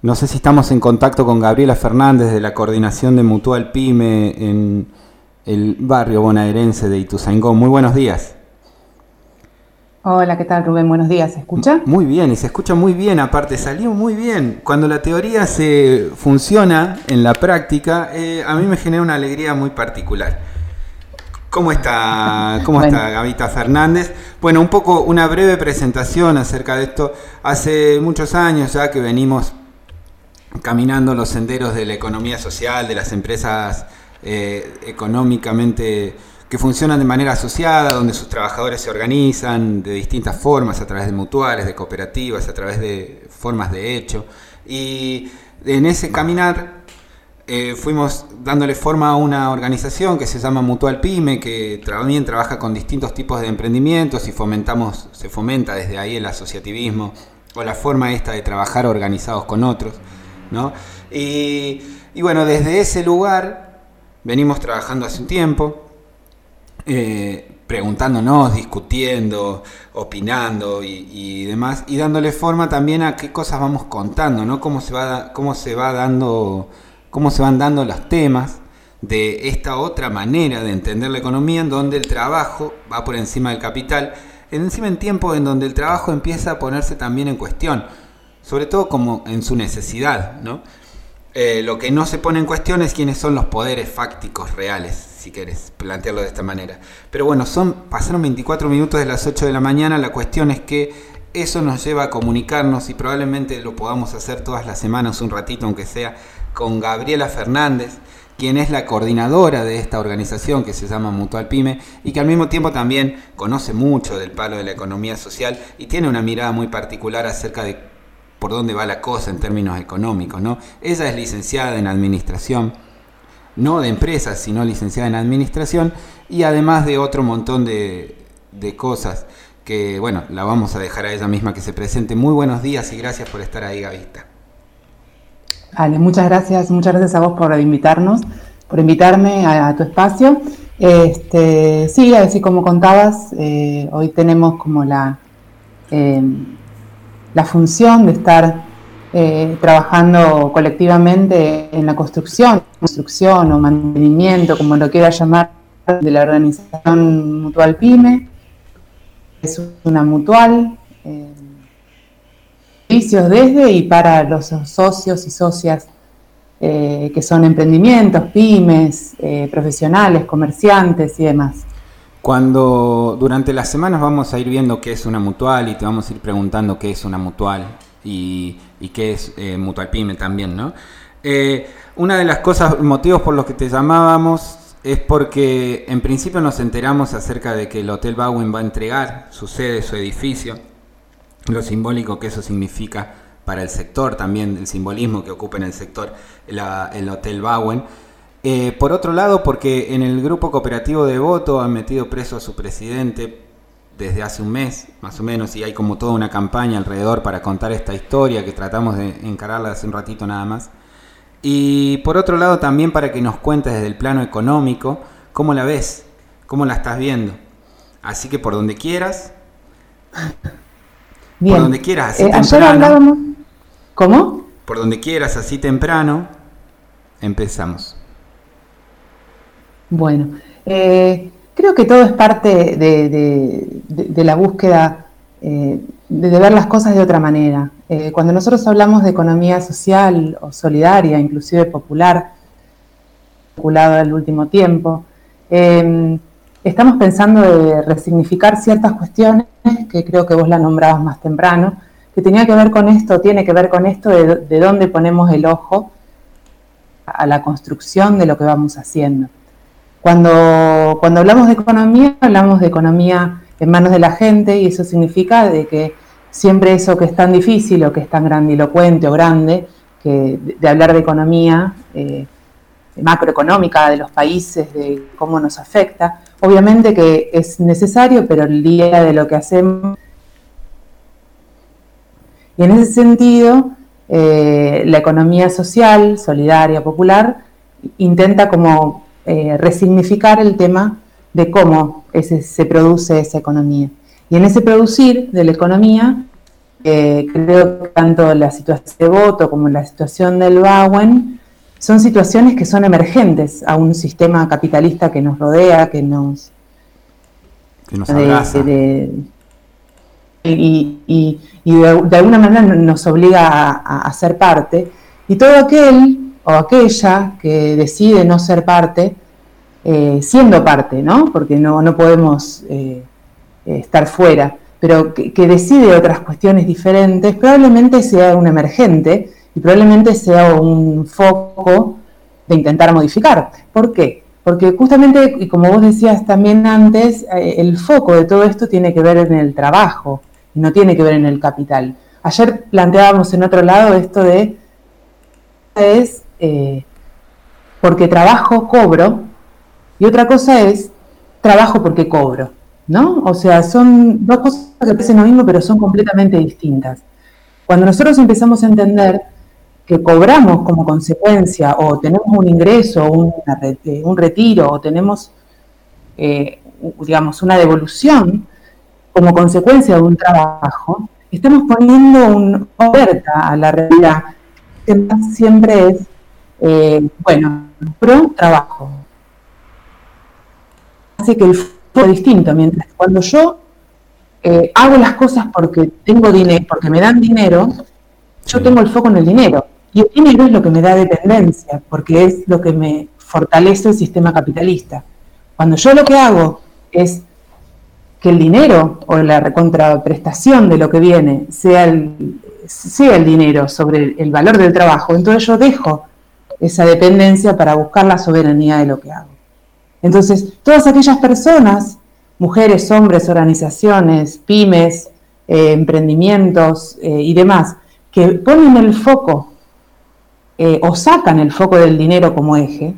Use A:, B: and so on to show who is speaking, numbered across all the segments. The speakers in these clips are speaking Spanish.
A: No sé si estamos en contacto con Gabriela Fernández de la coordinación de Mutual Pyme en el barrio bonaerense de Ituzaingó. Muy buenos días.
B: Hola, ¿qué tal Rubén? Buenos días, ¿se escucha?
A: Muy bien, y se escucha muy bien, aparte salió muy bien. Cuando la teoría se funciona en la práctica, eh, a mí me genera una alegría muy particular. ¿Cómo está, cómo está Gavita Fernández? Bueno, un poco una breve presentación acerca de esto. Hace muchos años ya que venimos caminando los senderos de la economía social, de las empresas eh, económicamente que funcionan de manera asociada, donde sus trabajadores se organizan de distintas formas, a través de mutuales, de cooperativas, a través de formas de hecho. Y en ese caminar eh, fuimos dándole forma a una organización que se llama Mutual Pyme, que también trabaja con distintos tipos de emprendimientos y fomentamos, se fomenta desde ahí el asociativismo o la forma esta de trabajar organizados con otros. ¿No? Y, bueno, desde ese lugar venimos trabajando hace un tiempo eh, preguntándonos, discutiendo, opinando y, demás, y dándole forma también a qué cosas vamos contando, ¿no? Cómo se va, cómo se va dando, cómo se van dando los temas de esta otra manera de entender la economía en donde el trabajo va por encima del capital, encima en tiempos en donde el trabajo empieza a ponerse también en cuestión, sobre todo como en su necesidad, ¿no? Eh, lo que no se pone en cuestión es quiénes son los poderes fácticos reales si querés plantearlo de esta manera. Pero bueno, son, pasaron 24 minutos de las 8 de la mañana, la cuestión es que eso nos lleva a comunicarnos y probablemente lo podamos hacer todas las semanas, un ratito aunque sea, con Gabriela Fernández, quien es la coordinadora de esta organización que se llama Mutual Pyme y que al mismo tiempo también conoce mucho del palo de la economía social y tiene una mirada muy particular acerca de por dónde va la cosa en términos económicos. ¿no? Ella es licenciada en administración no de empresas, sino licenciada en administración y además de otro montón de, cosas que, bueno, la vamos a dejar a ella misma que se presente. Muy buenos días y gracias por estar ahí, Gavista.
B: Vale, muchas gracias, muchas gracias a vos por invitarnos, por invitarme a, tu espacio. Este, sí, así como contabas, eh, hoy tenemos como la, eh, la función de estar eh, trabajando colectivamente en la construcción, construcción o mantenimiento, como lo quiera llamar, de la organización Mutual Pyme. Es una mutual, eh, servicios desde y para los socios y socias eh, que son emprendimientos, pymes, profesionales, comerciantes y demás.
A: Cuando durante las semanas vamos a ir viendo qué es una mutual y te vamos a ir preguntando qué es una mutual y, y qué es eh, Mutual Pyme también, ¿no? Eh, una de las cosas, motivos por los que te llamábamos es porque en principio nos enteramos acerca de que el Hotel Bowen va a entregar su sede, su edificio, lo simbólico que eso significa para el sector, también el simbolismo que ocupa en el sector el Hotel Bowen. Eh, por otro lado, porque en el grupo cooperativo de voto han metido preso a su presidente desde hace un mes, más o menos, y hay como toda una campaña alrededor para contar esta historia que tratamos de encararla hace un ratito nada más. Y por otro lado también para que nos cuentes desde el plano económico cómo la ves, cómo la estás viendo. Así que por donde quieras.
B: Bien. Por donde quieras, así eh, temprano. ¿Cómo?
A: Por donde quieras, así temprano. Empezamos.
B: Bueno, eh, Creo que todo es parte de, la búsqueda eh, de, ver las cosas de otra manera. Eh, cuando nosotros hablamos de economía social o solidaria, inclusive popular, populado el último tiempo, em, estamos pensando de resignificar ciertas cuestiones que creo que vos la nombrabas más temprano, que tenía que ver con esto, tiene que ver con esto de, de dónde ponemos el ojo a la construcción de lo que vamos haciendo. Cuando, cuando hablamos de economía, hablamos de economía en manos de la gente y eso significa de que siempre eso que es tan difícil o que es tan grandilocuente o grande, que de, hablar de economía eh, macroeconómica de los países, de cómo nos afecta, obviamente que es necesario, pero el día de lo que hacemos... Y en ese sentido, eh, la economía social, solidaria, popular, intenta como eh, resignificar el tema de cómo se produce esa economía. Y en ese producir de la economía creo que tanto la situación de voto como la situación del Bauen son situaciones que son emergentes a un sistema capitalista que nos rodea, que nos...
A: Que nos abraza.
B: y, de, alguna manera nos obliga a, ser parte. Y todo aquel o aquella que decide no ser parte, eh, siendo parte, ¿no? Porque no, no podemos eh, estar fuera, pero que, decide otras cuestiones diferentes, probablemente sea un emergente y probablemente sea un foco de intentar modificar. ¿Por qué? Porque justamente, y como vos decías también antes, eh, el foco de todo esto tiene que ver en el trabajo no tiene que ver en el capital. Ayer planteábamos en otro lado esto de es eh, porque trabajo, cobro, y otra cosa es trabajo porque cobro, ¿no? O sea, son dos cosas que parecen lo mismo, pero son completamente distintas. Cuando nosotros empezamos a entender que cobramos como consecuencia o tenemos un ingreso, un, un retiro o tenemos, eh, digamos, una devolución como consecuencia de un trabajo, estamos poniendo una oferta a la realidad que siempre es, eh, bueno, pro trabajo. Hace que el foco es distinto, mientras cuando yo eh, hago las cosas porque tengo dinero, porque me dan dinero, yo tengo el foco en el dinero. Y el dinero es lo que me da dependencia, porque es lo que me fortalece el sistema capitalista. Cuando yo lo que hago es que el dinero o la contraprestación de lo que viene sea el, sea el dinero sobre el valor del trabajo, entonces yo dejo esa dependencia para buscar la soberanía de lo que hago. Entonces, todas aquellas personas, mujeres, hombres, organizaciones, pymes, eh, emprendimientos eh, y demás, que ponen el foco eh, o sacan el foco del dinero como eje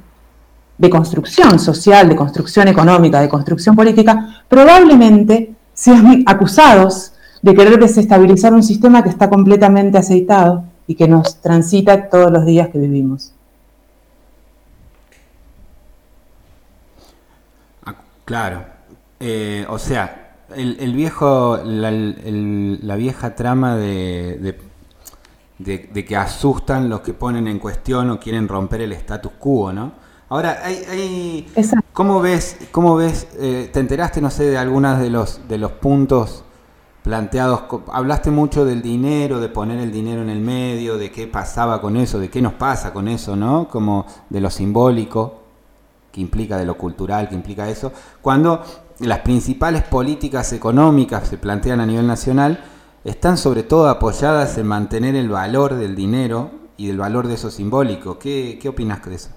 B: de construcción social, de construcción económica, de construcción política, probablemente sean acusados de querer desestabilizar un sistema que está completamente aceitado y que nos transita todos los días que vivimos.
A: Claro, eh, o sea, el, viejo, la, vieja trama de de, que asustan los que ponen en cuestión o quieren romper el status quo, ¿no? Ahora, hay, ¿cómo ves, cómo ves eh, te enteraste, no sé, de algunos de los, de los puntos planteados? Hablaste mucho del dinero, de poner el dinero en el medio, de qué pasaba con eso, de qué nos pasa con eso, ¿no? Como de lo simbólico, que implica de lo cultural, que implica eso, cuando las principales políticas económicas se plantean a nivel nacional, están sobre todo apoyadas en mantener el valor del dinero y el valor de eso simbólico. ¿Qué, qué opinas de eso?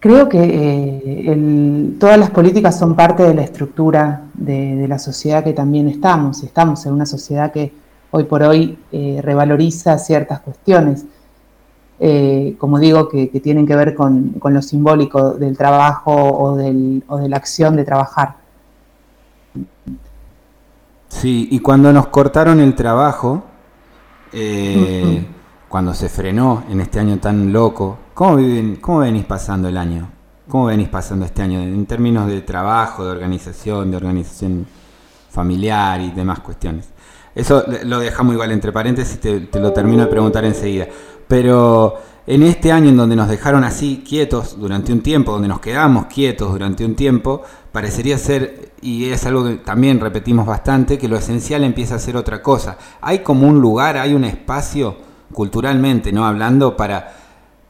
B: Creo que eh, todas las políticas son parte de la estructura de, la sociedad que también estamos. Estamos en una sociedad que hoy por hoy eh, revaloriza ciertas cuestiones, eh, como digo, que, tienen que ver con, con, lo simbólico del trabajo o, del, o de la acción de trabajar.
A: Sí, y cuando nos cortaron el trabajo, eh, cuando se frenó en este año tan loco, ¿cómo, viven, ¿cómo venís pasando el año? ¿Cómo venís pasando este año en términos de trabajo, de organización, de organización familiar y demás cuestiones? Eso lo dejamos igual entre paréntesis, te, te lo termino de preguntar enseguida. Pero en este año en donde nos dejaron así quietos durante un tiempo, donde nos quedamos quietos durante un tiempo, parecería ser, y es algo que también repetimos bastante, que lo esencial empieza a ser otra cosa. Hay como un lugar, hay un espacio culturalmente, ¿no? Hablando para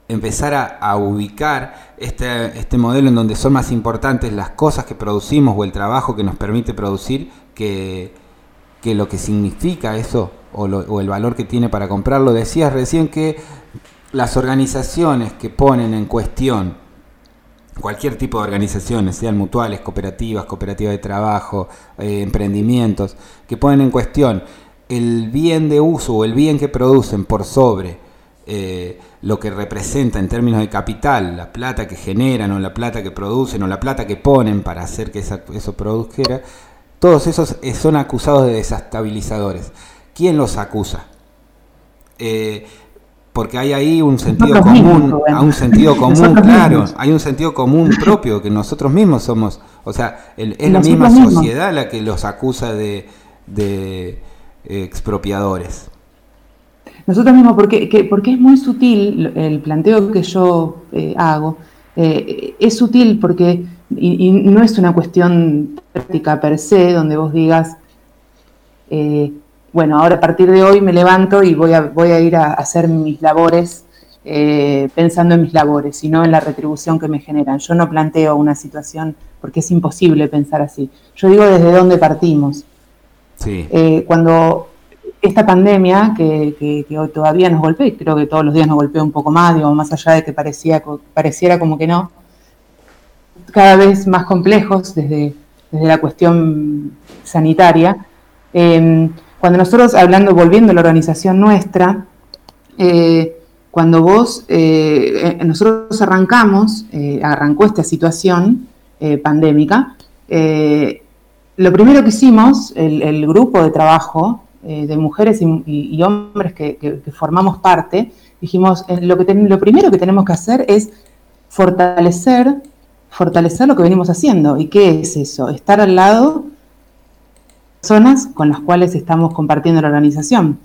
A: empezar a, ubicar este, este, modelo en donde son más importantes las cosas que producimos o el trabajo que nos permite producir que, que lo que significa eso o, o el valor que tiene para comprarlo. Decías recién que las organizaciones que ponen en cuestión cualquier tipo de organizaciones, sean mutuales, cooperativas, cooperativas de trabajo, eh, emprendimientos, que ponen en cuestión el bien de uso o el bien que producen por sobre eh, lo que representa en términos de capital, la plata que generan o la plata que producen o la plata que ponen para hacer que eso produjera, todos esos eh, son acusados de desestabilizadores. ¿Quién los acusa? porque hay ahí un sentido común, un sentido común, claro, hay un sentido común propio que nosotros mismos somos, o sea, es la misma sociedad la que los acusa de, expropiadores.
B: Nosotros mismos, porque, porque es muy sutil el planteo que yo eh, hago, eh, es sutil porque, y, no es una cuestión práctica per se, donde vos digas, eh, bueno, ahora a partir de hoy me levanto y voy a, voy a ir a hacer mis labores pensando en mis labores, sino en la retribución que me generan. Yo no planteo una situación porque es imposible pensar así. Yo digo desde dónde partimos. Sí. cuando esta pandemia que, hoy todavía nos golpea, y creo que todos los días nos golpea un poco más, digo, más allá de que parecía, pareciera como que no, cada vez más complejos desde, la cuestión sanitaria. Em, cuando nosotros, hablando, volviendo a la organización nuestra, eh, cuando vos, eh, eh, nosotros arrancamos, arrancó esta situación pandémica, lo primero que hicimos, el grupo de trabajo, de mujeres y, hombres que, formamos parte, dijimos, lo, que lo primero que tenemos que hacer es fortalecer, fortalecer lo que venimos haciendo. ¿Y qué es eso? Estar al lado personas con las cuales estamos compartiendo la organización.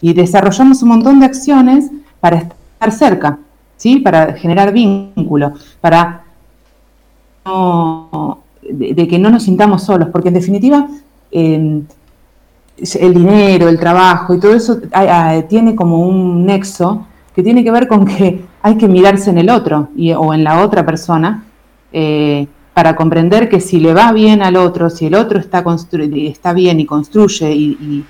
B: Y desarrollamos un montón de acciones para estar cerca, ¿sí? para generar vínculo, para de, que no nos sintamos solos, porque en definitiva eh, el dinero, el trabajo y todo eso tiene como un nexo que tiene que ver con que hay que mirarse en el otro y, o en la otra persona eh, para comprender que si le va bien al otro, si el otro está, está bien y construye, y,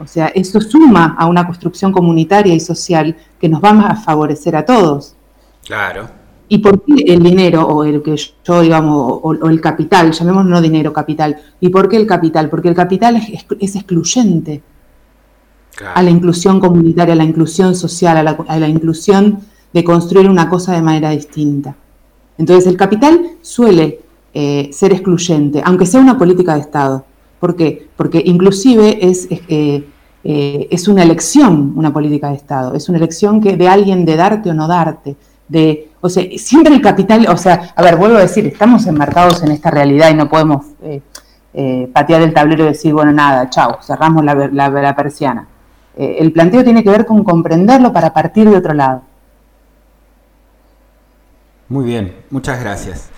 B: o sea, eso suma a una construcción comunitaria y social que nos va a favorecer a todos.
A: Claro.
B: ¿Y por qué el dinero o el que yo, digamos, o, el capital, llamémoslo no dinero, capital? ¿Y por qué el capital? Porque el capital es, excluyente a la inclusión comunitaria, a la inclusión social, a la, inclusión de construir una cosa de manera distinta. Entonces el capital suele eh, ser excluyente, aunque sea una política de Estado. ¿Por qué? Porque inclusive es, eh, eh, es una elección una política de Estado, es una elección que de alguien de darte o no darte, de o sea, siempre el capital, o sea, a ver, vuelvo a decir, estamos enmarcados en esta realidad y no podemos patear el tablero y decir, bueno, nada, chao, cerramos la, la, persiana. Eh, el planteo tiene que ver con comprenderlo para partir de otro lado.
A: Muy bien, muchas gracias.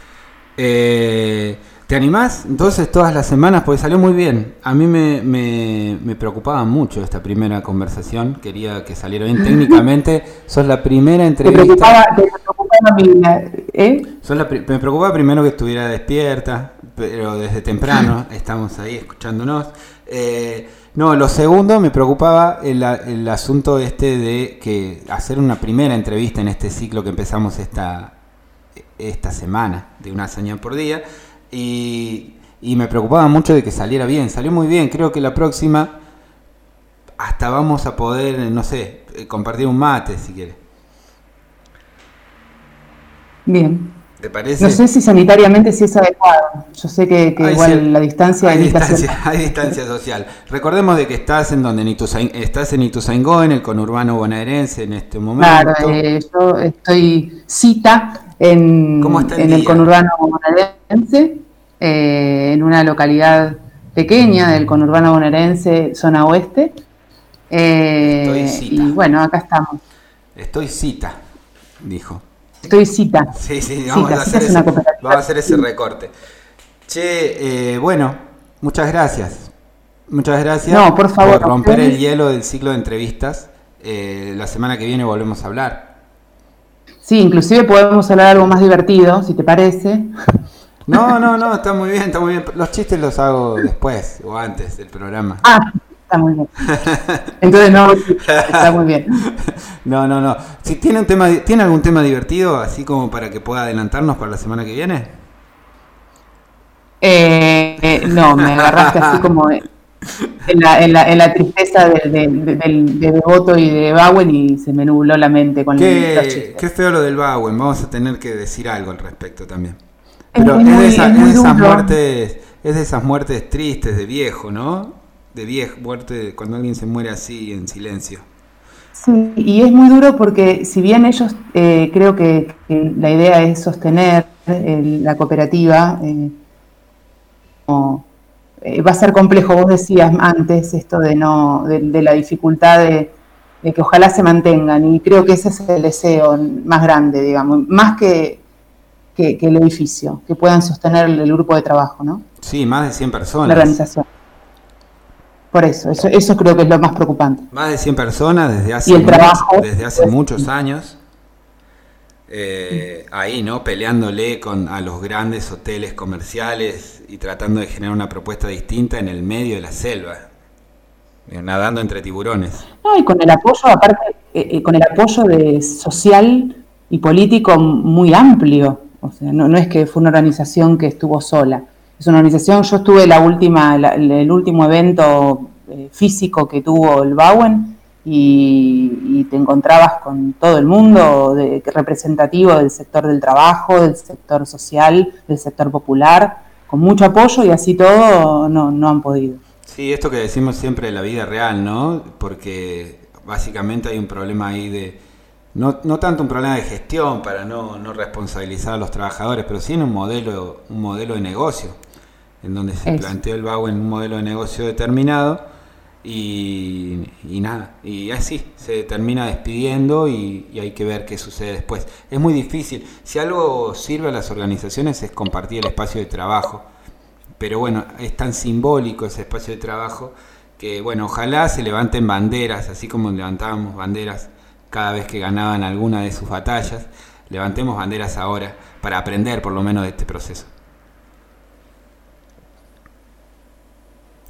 A: ¿Te animás? Entonces todas las semanas, porque salió muy bien. A mí me, preocupaba mucho esta primera conversación. Quería que saliera bien técnicamente. Sos la primera entrevista. ¿Te preocupaba, te preocupaba mi, ¿eh? me preocupaba primero que estuviera despierta, pero desde temprano estamos ahí escuchándonos. Eh, no, lo segundo me preocupaba el, el asunto este de que hacer una primera entrevista en este ciclo que empezamos esta, esta semana, de una hazaña por día y, me preocupaba mucho de que saliera bien. Salió muy bien. Creo que la próxima hasta vamos a poder, no sé, eh, compartir un mate si quieres.
B: Bien. ¿Te parece? No sé si sanitariamente sí es adecuado. Yo sé que, igual la distancia
A: hay distancia, hay distancia social. Recordemos de que estás en donde en estás en Ituzaingó, en el conurbano bonaerense en este momento.
B: Claro, eh, yo estoy cita en, en el conurbano bonaerense eh, en una localidad pequeña del conurbano bonaerense, zona oeste. Eh, y bueno, acá estamos.
A: Estoy cita, dijo.
B: Estoy cita.
A: Sí, sí, vamos, a, hacer ese, recorte. Che, eh, bueno, muchas gracias. Muchas gracias
B: no, por, favor, por
A: romper el hielo del ciclo de entrevistas. la semana que viene volvemos a hablar.
B: Sí, inclusive podemos hablar algo más divertido, si te parece.
A: No, no, no, está muy bien, está muy bien. Los chistes los hago después o antes del programa.
B: Ah, está muy bien. Entonces no, está muy bien.
A: No, no, no. Si tiene un tema, ¿tiene algún tema divertido así como para que pueda adelantarnos para la semana que viene?
B: Eh, eh no, me agarraste así como en la, en la, en la tristeza de, de, de, Devoto y de Bowen y se me nubló la mente con
A: qué, los chistes. Qué feo lo del Bowen, vamos a tener que decir algo al respecto también. Pero es, de, esas muertes, es de esas muertes tristes de viejo, ¿no? De viejo, muerte cuando alguien se muere así en silencio.
B: Sí, y es muy duro porque si bien ellos eh, creo que, la idea es sostener la cooperativa, eh, va a ser complejo. Vos decías antes esto de no, de, la dificultad de, que ojalá se mantengan, y creo que ese es el deseo más grande, digamos, más que, que, el edificio, que puedan sostener el, grupo de trabajo, ¿no?
A: Sí, más de 100 personas.
B: La organización. Por eso, eso, eso creo que es lo más preocupante.
A: Más de 100 personas desde hace,
B: y el trabajo,
A: desde hace muchos años. Eh, ahí, ¿no? Peleándole con, a los grandes hoteles comerciales y tratando de generar una propuesta distinta en el medio de la selva, eh, nadando entre tiburones.
B: No, y con el apoyo, aparte, eh, con el apoyo de social y político muy amplio. O sea, no, no es que fue una organización que estuvo sola es una organización, yo estuve la última, el último evento eh, físico que tuvo el Bauen y, te encontrabas con todo el mundo de, representativo del sector del trabajo, del sector social, del sector popular, con mucho apoyo y así todo no, no han podido.
A: Sí, esto que decimos siempre de la vida real, ¿no? Porque básicamente hay un problema ahí de, no, no, tanto un problema de gestión para no, no, responsabilizar a los trabajadores, pero sí en un modelo, un modelo de negocio en donde se planteó el BAU en un modelo de negocio determinado y, nada, y así se termina despidiendo y, hay que ver qué sucede después. Es muy difícil, si algo sirve a las organizaciones es compartir el espacio de trabajo, pero bueno, es tan simbólico ese espacio de trabajo que bueno, ojalá se levanten banderas, así como levantábamos banderas cada vez que ganaban alguna de sus batallas, levantemos banderas ahora para aprender por lo menos de este proceso.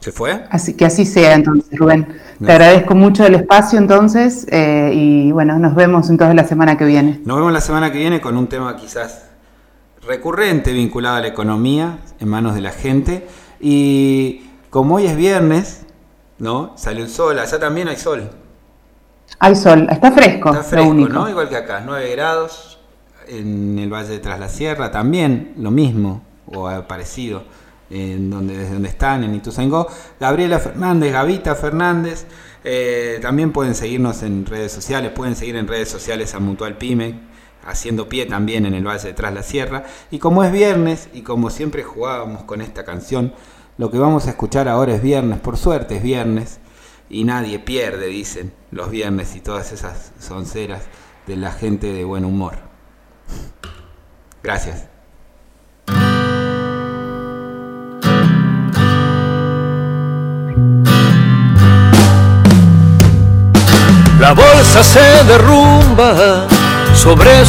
A: ¿Se fue?
B: Así que así sea entonces, Rubén. Te agradezco mucho el espacio entonces eh, y bueno, nos vemos entonces la semana que viene.
A: Nos vemos la semana que viene con un tema quizás recurrente vinculado a la economía en manos de la gente y como hoy es viernes, ¿no? Sale el sol, allá también hay sol.
B: Hay sol, está fresco.
A: Está fresco, ¿no? Igual que acá, 9 grados en el Valle de Tras la Sierra, también lo mismo o parecido en donde, desde donde están, en Ituzaingó. Gabriela Fernández, Gavita Fernández. Eh, también pueden seguirnos en redes sociales, pueden seguir en redes sociales a Mutual Pyme, haciendo pie también en el Valle de Tras la Sierra. Y como es viernes, y como siempre jugábamos con esta canción, lo que vamos a escuchar ahora es viernes, por suerte es viernes, y nadie pierde, dicen, los viernes y todas esas sonceras de la gente de buen humor. Gracias.
C: La bolsa se derrumba sobre